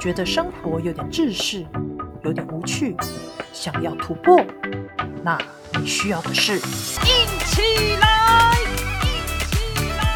觉得生活有点窒息，有点无趣，想要突破，那你需要的是硬起来，硬起来！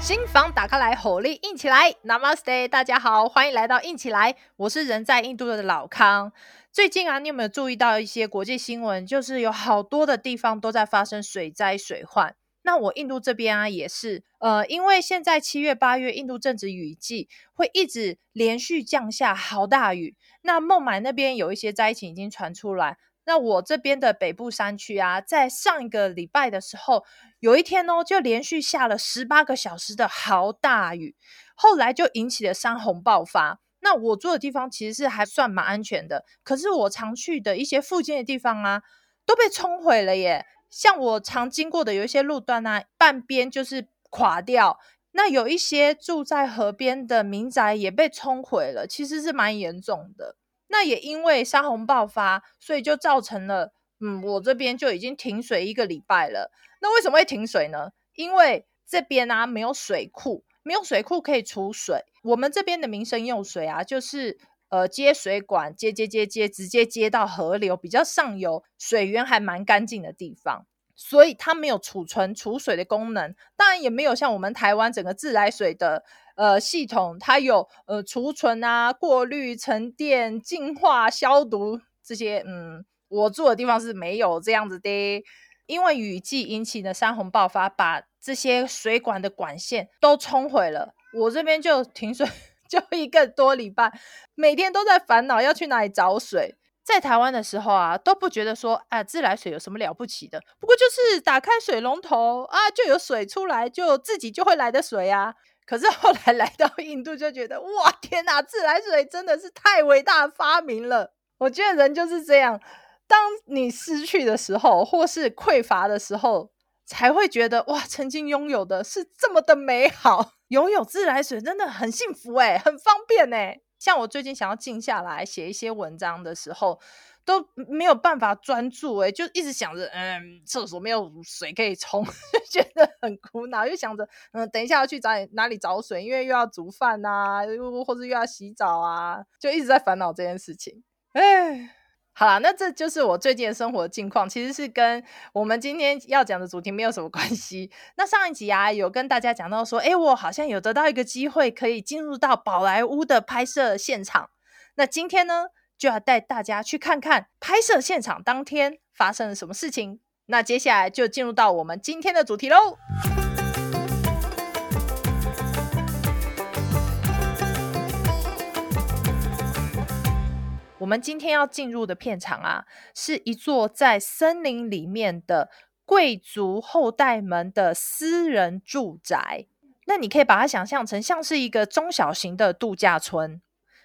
心房打开来，火力硬起来！Namaste，大家好，欢迎来到硬起来，我是人在印度的老康。最近啊，你有没有注意到一些国际新闻？就是有好多的地方都在发生水灾、水患。那我印度这边啊，也是，呃，因为现在七月、八月，印度正值雨季，会一直连续降下好大雨。那孟买那边有一些灾情已经传出来。那我这边的北部山区啊，在上一个礼拜的时候，有一天哦，就连续下了十八个小时的好大雨，后来就引起了山洪爆发。那我住的地方其实是还算蛮安全的，可是我常去的一些附近的地方啊，都被冲毁了耶。像我常经过的有一些路段啊，半边就是垮掉。那有一些住在河边的民宅也被冲毁了，其实是蛮严重的。那也因为山洪爆发，所以就造成了，嗯，我这边就已经停水一个礼拜了。那为什么会停水呢？因为这边啊没有水库，没有水库可以储水。我们这边的民生用水啊，就是。呃，接水管接接接接，直接接到河流比较上游，水源还蛮干净的地方，所以它没有储存储水的功能，当然也没有像我们台湾整个自来水的呃系统，它有呃储存啊、过滤、沉淀、净化、消毒这些。嗯，我住的地方是没有这样子的，因为雨季引起的山洪爆发，把这些水管的管线都冲毁了，我这边就停水。就一个多礼拜，每天都在烦恼要去哪里找水。在台湾的时候啊，都不觉得说，啊，自来水有什么了不起的，不过就是打开水龙头啊，就有水出来，就自己就会来的水啊。可是后来 来到印度，就觉得哇，天哪，自来水真的是太伟大的发明了。我觉得人就是这样，当你失去的时候，或是匮乏的时候，才会觉得哇，曾经拥有的是这么的美好。拥有自来水真的很幸福诶，很方便诶。像我最近想要静下来写一些文章的时候，都没有办法专注诶，就一直想着，嗯，厕所没有水可以冲，就觉得很苦恼。又想着，嗯，等一下要去找哪里找水，因为又要煮饭啊，又或者又要洗澡啊，就一直在烦恼这件事情。哎。好啦，那这就是我最近的生活的近况，其实是跟我们今天要讲的主题没有什么关系。那上一集啊，有跟大家讲到说，诶，我好像有得到一个机会，可以进入到宝莱坞的拍摄现场。那今天呢，就要带大家去看看拍摄现场当天发生了什么事情。那接下来就进入到我们今天的主题喽。我们今天要进入的片场啊，是一座在森林里面的贵族后代们的私人住宅。那你可以把它想象成像是一个中小型的度假村。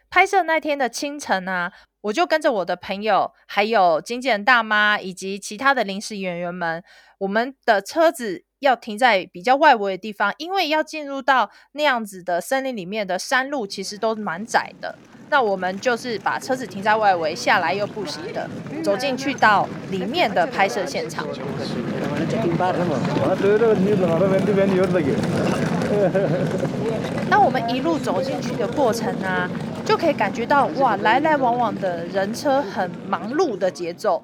拍摄那天的清晨啊，我就跟着我的朋友，还有经纪人大妈以及其他的临时演员们，我们的车子要停在比较外围的地方，因为要进入到那样子的森林里面的山路，其实都蛮窄的。那我们就是把车子停在外围，下来又步行的走进去到里面的拍摄现场。那我们一路走进去的过程呢、啊，就可以感觉到哇，来来往往的人车很忙碌的节奏。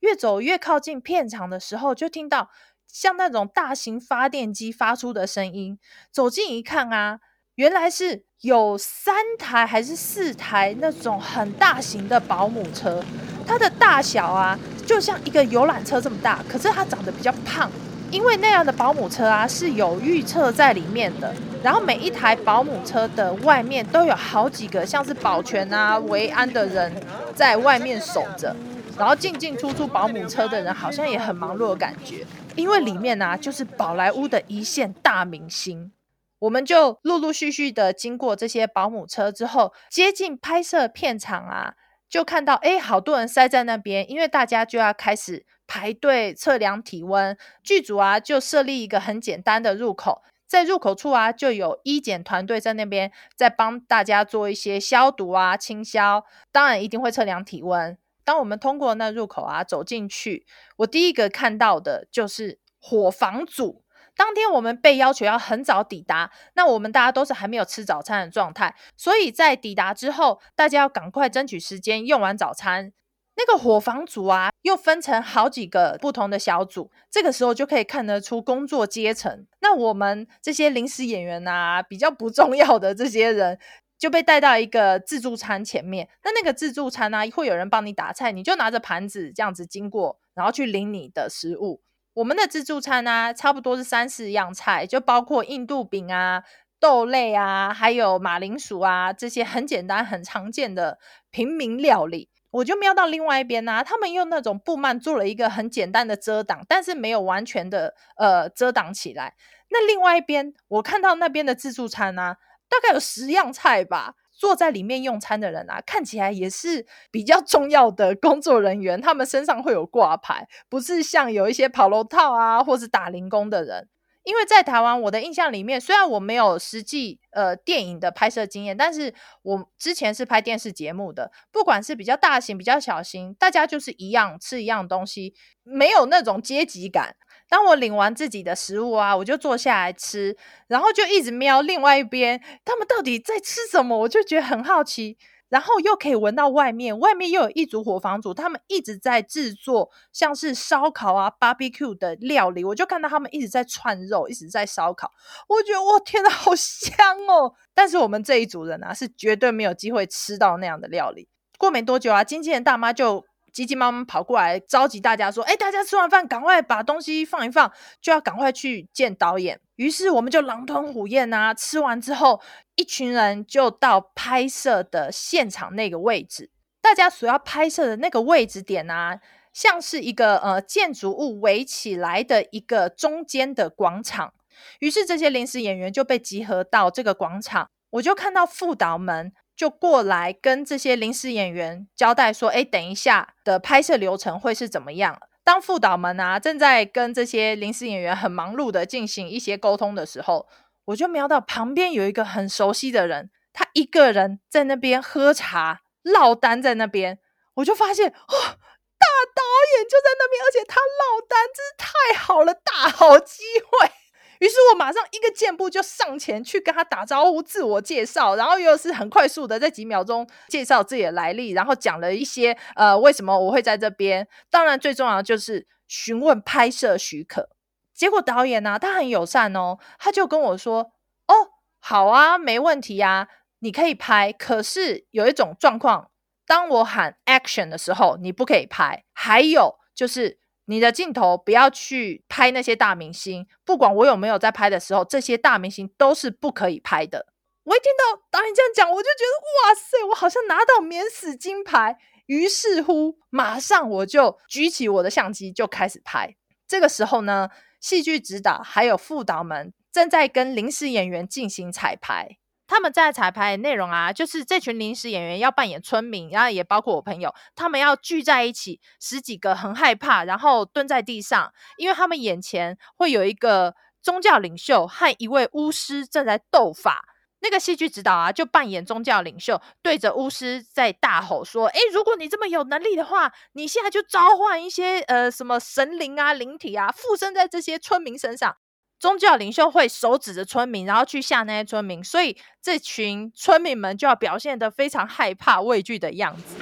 越走越靠近片场的时候，就听到像那种大型发电机发出的声音。走近一看啊，原来是。有三台还是四台那种很大型的保姆车，它的大小啊，就像一个游览车这么大，可是它长得比较胖，因为那样的保姆车啊是有预测在里面的，然后每一台保姆车的外面都有好几个像是保全啊、维安的人在外面守着，然后进进出出保姆车的人好像也很忙碌的感觉，因为里面啊就是宝莱坞的一线大明星。我们就陆陆续续的经过这些保姆车之后，接近拍摄片场啊，就看到诶，好多人塞在那边，因为大家就要开始排队测量体温。剧组啊，就设立一个很简单的入口，在入口处啊，就有医检团队在那边在帮大家做一些消毒啊、清消，当然一定会测量体温。当我们通过那入口啊，走进去，我第一个看到的就是伙房组。当天我们被要求要很早抵达，那我们大家都是还没有吃早餐的状态，所以在抵达之后，大家要赶快争取时间用完早餐。那个伙房组啊，又分成好几个不同的小组，这个时候就可以看得出工作阶层。那我们这些临时演员啊，比较不重要的这些人，就被带到一个自助餐前面。那那个自助餐呢、啊，会有人帮你打菜，你就拿着盘子这样子经过，然后去领你的食物。我们的自助餐呢、啊，差不多是三四样菜，就包括印度饼啊、豆类啊，还有马铃薯啊这些很简单、很常见的平民料理。我就瞄到另外一边呢、他们用那种布幔做了一个很简单的遮挡，但是没有完全的呃遮挡起来。那另外一边，我看到那边的自助餐呢、啊，大概有十样菜吧。坐在里面用餐的人啊，看起来也是比较重要的工作人员，他们身上会有挂牌，不是像有一些跑楼套啊，或是打零工的人。因为在台湾，我的印象里面，虽然我没有实际呃电影的拍摄经验，但是我之前是拍电视节目的，不管是比较大型、比较小型，大家就是一样吃一样东西，没有那种阶级感。当我领完自己的食物啊，我就坐下来吃，然后就一直瞄另外一边，他们到底在吃什么，我就觉得很好奇。然后又可以闻到外面，外面又有一组伙房组，他们一直在制作像是烧烤啊、barbecue 的料理，我就看到他们一直在串肉，一直在烧烤，我觉得哇，天哪，好香哦！但是我们这一组人啊，是绝对没有机会吃到那样的料理。过没多久啊，经纪人大妈就急急忙忙跑过来召集大家说：“哎，大家吃完饭，赶快把东西放一放，就要赶快去见导演。”于是我们就狼吞虎咽啊，吃完之后，一群人就到拍摄的现场那个位置。大家所要拍摄的那个位置点啊，像是一个呃建筑物围起来的一个中间的广场。于是这些临时演员就被集合到这个广场。我就看到副导们就过来跟这些临时演员交代说：“哎，等一下的拍摄流程会是怎么样？”当副导们啊正在跟这些临时演员很忙碌的进行一些沟通的时候，我就瞄到旁边有一个很熟悉的人，他一个人在那边喝茶落单在那边，我就发现哦，大导演就在那边，而且他落单，真是太好了，大好机会。于是我马上一个箭步就上前去跟他打招呼、自我介绍，然后又是很快速的在几秒钟介绍自己的来历，然后讲了一些呃为什么我会在这边。当然最重要的就是询问拍摄许可。结果导演呢、他很友善哦，他就跟我说：“哦，好啊，没问题啊，你可以拍。可是有一种状况，当我喊 action 的时候，你不可以拍。还有就是。”你的镜头不要去拍那些大明星，不管我有没有在拍的时候，这些大明星都是不可以拍的。我一听到导演这样讲，我就觉得哇塞，我好像拿到免死金牌。于是乎，马上我就举起我的相机就开始拍。这个时候呢，戏剧指导还有副导们正在跟临时演员进行彩排。他们在彩排内容啊，就是这群临时演员要扮演村民，然后也包括我朋友，他们要聚在一起，十几个很害怕，然后蹲在地上，因为他们眼前会有一个宗教领袖和一位巫师正在斗法。那个戏剧指导啊，就扮演宗教领袖，对着巫师在大吼说：“诶，如果你这么有能力的话，你现在就召唤一些呃什么神灵啊、灵体啊，附身在这些村民身上。”宗教领袖会手指着村民，然后去吓那些村民，所以这群村民们就要表现得非常害怕、畏惧的样子。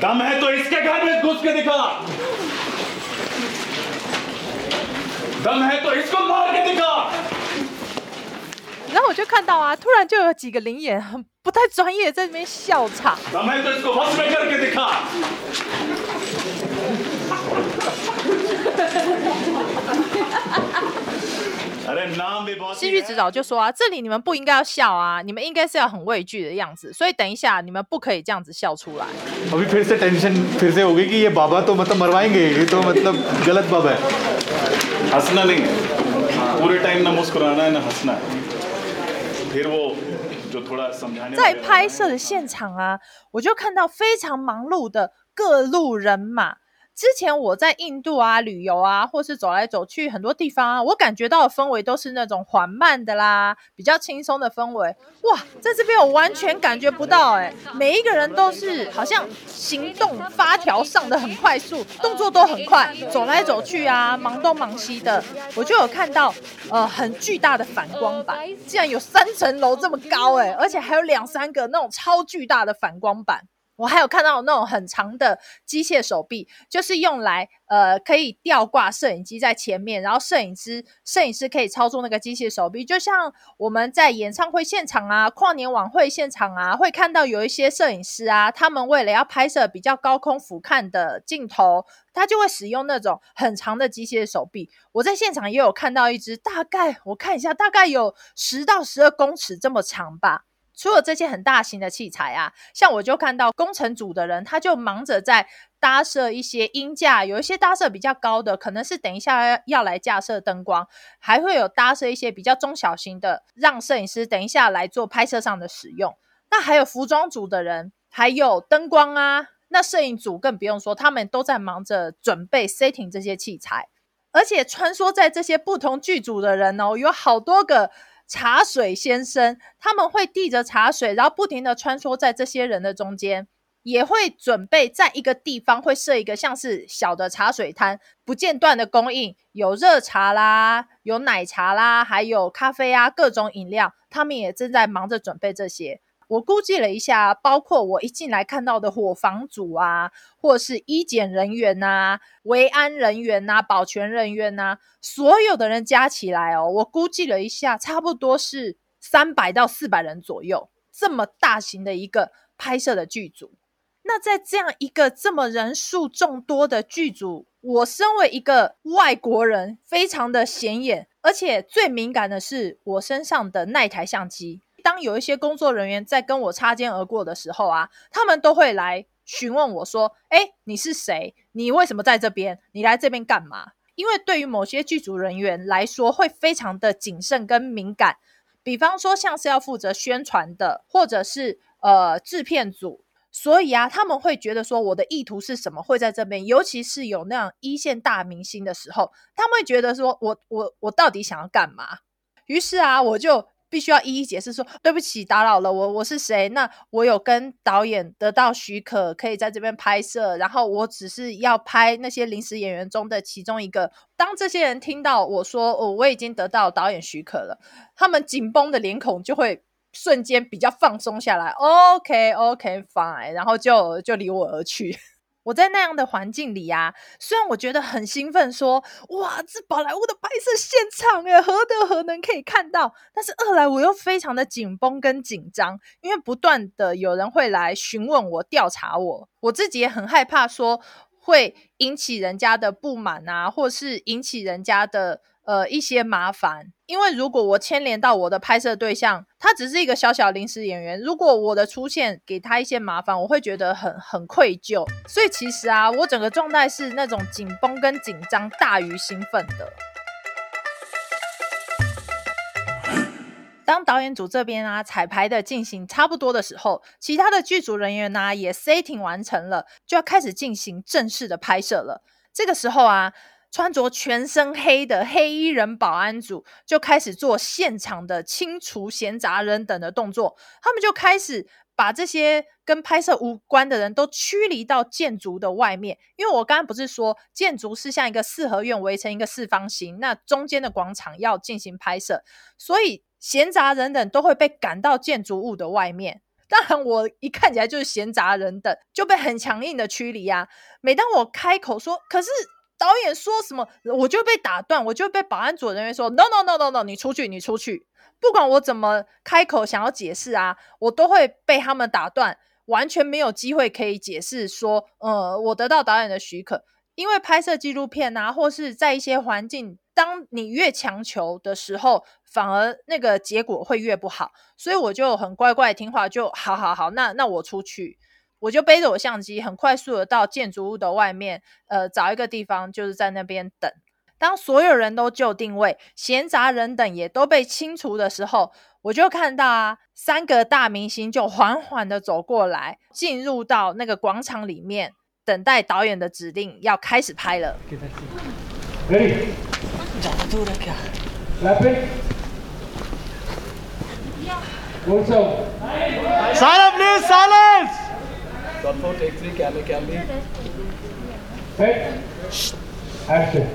然后我就看到啊，突然就有几个灵眼很不太专业，在那边笑场。戏剧指导就说啊，这里你们不应该要笑啊，你们应该是要很畏惧的样子，所以等一下你们不可以这样子笑出来。在拍摄的现场啊，我就看到非常忙碌的各路人马。之前我在印度啊旅游啊，或是走来走去很多地方啊，我感觉到的氛围都是那种缓慢的啦，比较轻松的氛围。哇，在这边我完全感觉不到哎，每一个人都是好像行动发条上的很快速，动作都很快，走来走去啊，忙东忙西的。我就有看到呃很巨大的反光板，竟然有三层楼这么高哎，而且还有两三个那种超巨大的反光板。我还有看到那种很长的机械手臂，就是用来呃可以吊挂摄影机在前面，然后摄影师摄影师可以操作那个机械手臂，就像我们在演唱会现场啊、跨年晚会现场啊，会看到有一些摄影师啊，他们为了要拍摄比较高空俯瞰的镜头，他就会使用那种很长的机械手臂。我在现场也有看到一只，大概我看一下，大概有十到十二公尺这么长吧。除了这些很大型的器材啊，像我就看到工程组的人，他就忙着在搭设一些音架，有一些搭设比较高的，可能是等一下要来架设灯光，还会有搭设一些比较中小型的，让摄影师等一下来做拍摄上的使用。那还有服装组的人，还有灯光啊，那摄影组更不用说，他们都在忙着准备 setting 这些器材，而且穿梭在这些不同剧组的人哦，有好多个。茶水先生，他们会递着茶水，然后不停的穿梭在这些人的中间，也会准备在一个地方会设一个像是小的茶水摊，不间断的供应，有热茶啦，有奶茶啦，还有咖啡啊，各种饮料，他们也正在忙着准备这些。我估计了一下，包括我一进来看到的伙房组啊，或是医检人员呐、啊、维安人员呐、啊、保全人员呐、啊，所有的人加起来哦，我估计了一下，差不多是三百到四百人左右，这么大型的一个拍摄的剧组。那在这样一个这么人数众多的剧组，我身为一个外国人，非常的显眼，而且最敏感的是我身上的那台相机。当有一些工作人员在跟我擦肩而过的时候啊，他们都会来询问我说：“诶，你是谁？你为什么在这边？你来这边干嘛？”因为对于某些剧组人员来说，会非常的谨慎跟敏感。比方说，像是要负责宣传的，或者是呃制片组，所以啊，他们会觉得说我的意图是什么，会在这边。尤其是有那样一线大明星的时候，他们会觉得说我我我到底想要干嘛？于是啊，我就。必须要一一解释说，对不起，打扰了我，我是谁？那我有跟导演得到许可，可以在这边拍摄，然后我只是要拍那些临时演员中的其中一个。当这些人听到我说，哦，我已经得到导演许可了，他们紧绷的脸孔就会瞬间比较放松下来。OK，OK，fine，然后就就离我而去。我在那样的环境里呀，虽然我觉得很兴奋说，说哇，这宝莱坞的拍摄现场诶，何德何能可以看到？但是二来我又非常的紧绷跟紧张，因为不断的有人会来询问我、调查我，我自己也很害怕说会引起人家的不满啊，或是引起人家的。呃，一些麻烦，因为如果我牵连到我的拍摄对象，他只是一个小小临时演员，如果我的出现给他一些麻烦，我会觉得很很愧疚。所以其实啊，我整个状态是那种紧绷跟紧张大于兴奋的。当导演组这边啊彩排的进行差不多的时候，其他的剧组人员呢、啊、也 setting 完成了，就要开始进行正式的拍摄了。这个时候啊。穿着全身黑的黑衣人保安组就开始做现场的清除闲杂人等的动作，他们就开始把这些跟拍摄无关的人都驱离到建筑的外面。因为我刚刚不是说建筑是像一个四合院围成一个四方形，那中间的广场要进行拍摄，所以闲杂人等都会被赶到建筑物的外面。当然，我一看起来就是闲杂人等，就被很强硬的驱离啊。每当我开口说，可是。导演说什么，我就被打断，我就被保安组人员说 no no no no no，你出去，你出去。不管我怎么开口想要解释啊，我都会被他们打断，完全没有机会可以解释说，呃，我得到导演的许可。因为拍摄纪录片啊，或是在一些环境，当你越强求的时候，反而那个结果会越不好。所以我就很乖乖听话，就好好好，那那我出去。我就背着我相机，很快速的到建筑物的外面，呃，找一个地方，就是在那边等。当所有人都就定位，闲杂人等也都被清除的时候，我就看到啊，三个大明星就缓缓的走过来，进入到那个广场里面。等待导演的指令，要开始拍了。Ready. Silence, please, silence! Action.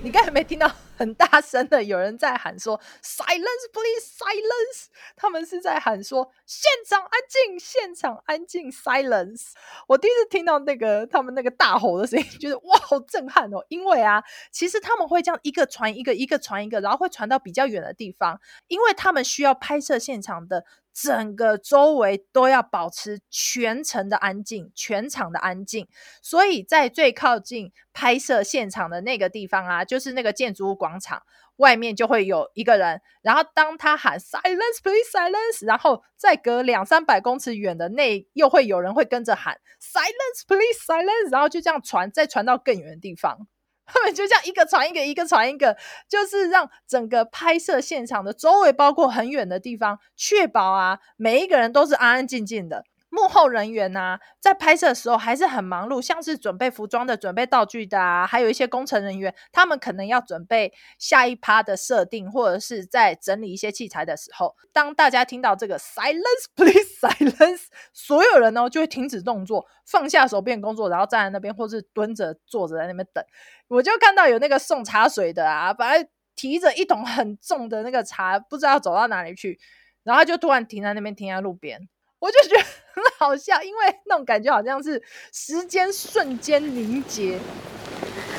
你刚才没听到很大声的有人在喊说 “silence, please, silence”，他们是在喊说“现场安静，现场安静，silence”。我第一次听到那个他们那个大吼的声音，觉得哇，好震撼哦！因为啊，其实他们会这样一个传一个，一个传一个，然后会传到比较远的地方，因为他们需要拍摄现场的。整个周围都要保持全程的安静，全场的安静。所以在最靠近拍摄现场的那个地方啊，就是那个建筑物广场外面就会有一个人。然后当他喊 “silence, please, silence”，然后再隔两三百公尺远的那又会有人会跟着喊 “silence, please, silence”，然后就这样传，再传到更远的地方。他们就这样一个传一个，一个传一个，就是让整个拍摄现场的周围，包括很远的地方，确保啊，每一个人都是安安静静的。幕后人员呐、啊，在拍摄的时候还是很忙碌，像是准备服装的、准备道具的啊，还有一些工程人员，他们可能要准备下一趴的设定，或者是在整理一些器材的时候，当大家听到这个 “silence, please, silence”，所有人呢就会停止动作，放下手边工作，然后站在那边，或是蹲着、坐着在那边等。我就看到有那个送茶水的啊，本来提着一桶很重的那个茶，不知道走到哪里去，然后就突然停在那边，停在路边。我就觉得很好笑，因为那种感觉好像是时间瞬间凝结。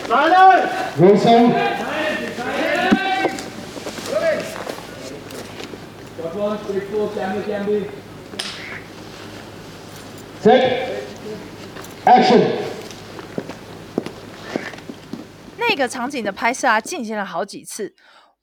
来了，人生。Set. Action. 那个场景的拍摄啊，进行了好几次。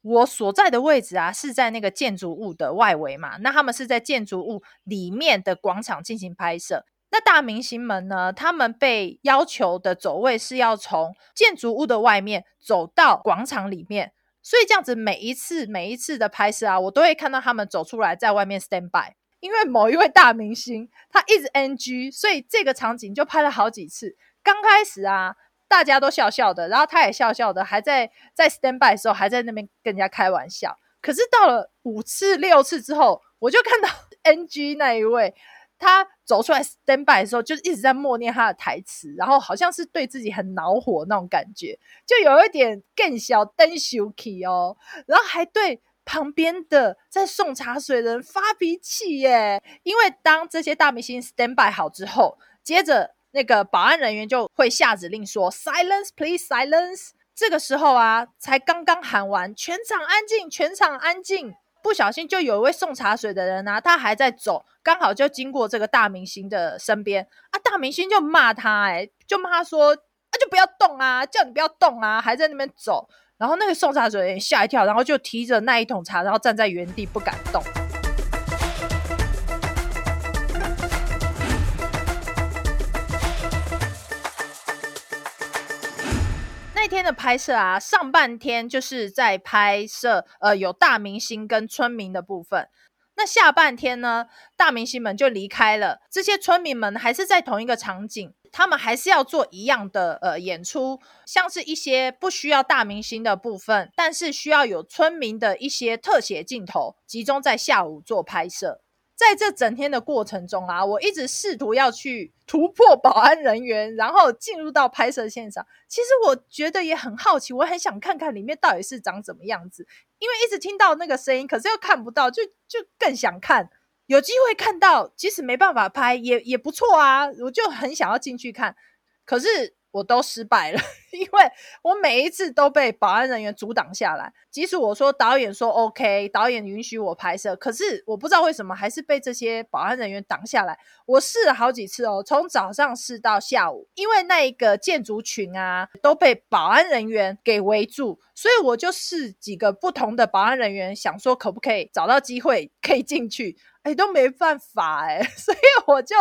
我所在的位置啊，是在那个建筑物的外围嘛。那他们是在建筑物里面的广场进行拍摄。那大明星们呢，他们被要求的走位是要从建筑物的外面走到广场里面。所以这样子每一次每一次的拍摄啊，我都会看到他们走出来在外面 stand by。因为某一位大明星他一直 NG，所以这个场景就拍了好几次。刚开始啊。大家都笑笑的，然后他也笑笑的，还在在 stand by 的时候还在那边跟人家开玩笑。可是到了五次六次之后，我就看到 NG 那一位，他走出来 stand by 的时候，就一直在默念他的台词，然后好像是对自己很恼火那种感觉，就有一点更小灯羞气哦，然后还对旁边的在送茶水的人发脾气耶。因为当这些大明星 stand by 好之后，接着。那个保安人员就会下指令说：“Silence, please, silence。”这个时候啊，才刚刚喊完，全场安静，全场安静。不小心就有一位送茶水的人啊，他还在走，刚好就经过这个大明星的身边啊，大明星就骂他，哎，就骂他说：“啊，就不要动啊，叫你不要动啊，还在那边走。”然后那个送茶水的人吓一跳，然后就提着那一桶茶，然后站在原地不敢动。那天的拍摄啊，上半天就是在拍摄呃有大明星跟村民的部分。那下半天呢，大明星们就离开了，这些村民们还是在同一个场景，他们还是要做一样的呃演出，像是一些不需要大明星的部分，但是需要有村民的一些特写镜头，集中在下午做拍摄。在这整天的过程中啊，我一直试图要去突破 保安人员，然后进入到拍摄现场。其实我觉得也很好奇，我很想看看里面到底是长怎么样子，因为一直听到那个声音，可是又看不到，就就更想看。有机会看到，即使没办法拍，也也不错啊。我就很想要进去看，可是。我都失败了，因为我每一次都被保安人员阻挡下来。即使我说导演说 OK，导演允许我拍摄，可是我不知道为什么还是被这些保安人员挡下来。我试了好几次哦，从早上试到下午，因为那一个建筑群啊都被保安人员给围住，所以我就试几个不同的保安人员，想说可不可以找到机会可以进去。哎，都没办法哎，所以我就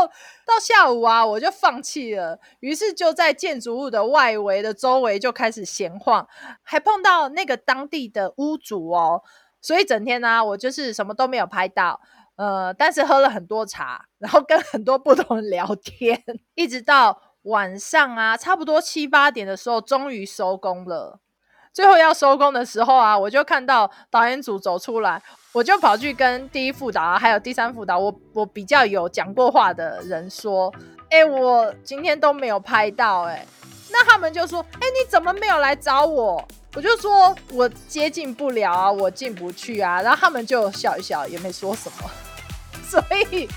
到下午啊，我就放弃了。于是就在建筑物的外围的周围就开始闲晃，还碰到那个当地的屋主哦。所以整天呢，我就是什么都没有拍到。呃，但是喝了很多茶，然后跟很多不同人聊天，一直到晚上啊，差不多七八点的时候，终于收工了。最后要收工的时候啊，我就看到导演组走出来，我就跑去跟第一副导啊，还有第三副导，我我比较有讲过话的人说，哎、我今天都没有拍到、欸，哎。那他们就说：“哎、你怎么没有来找我？”我就说：“我接近不了啊，我进不去啊。”然后他们就笑一笑，也没说什么。所以，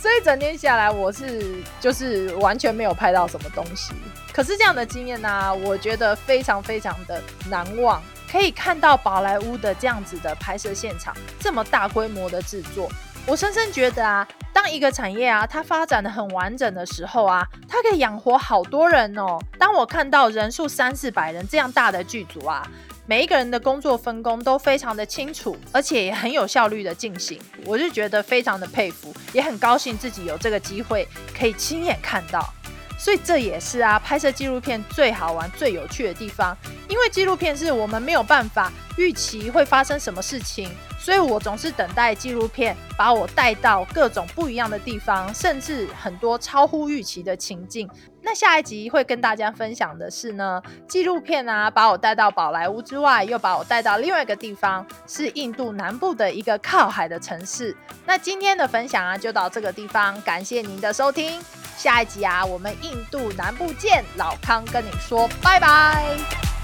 所以整天下来，我是就是完全没有拍到什么东西。可是这样的经验呢、我觉得非常非常的难忘。可以看到宝莱坞的这样子的拍摄现场，这么大规模的制作。我深深觉得啊，当一个产业啊，它发展的很完整的时候啊，它可以养活好多人哦。当我看到人数三四百人这样大的剧组啊，每一个人的工作分工都非常的清楚，而且也很有效率的进行，我就觉得非常的佩服，也很高兴自己有这个机会可以亲眼看到。所以这也是啊，拍摄纪录片最好玩、最有趣的地方，因为纪录片是我们没有办法预期会发生什么事情。所以我总是等待纪录片把我带到各种不一样的地方，甚至很多超乎预期的情境。那下一集会跟大家分享的是呢，纪录片啊，把我带到宝莱坞之外，又把我带到另外一个地方，是印度南部的一个靠海的城市。那今天的分享啊，就到这个地方，感谢您的收听。下一集啊，我们印度南部见，老康跟你说拜拜。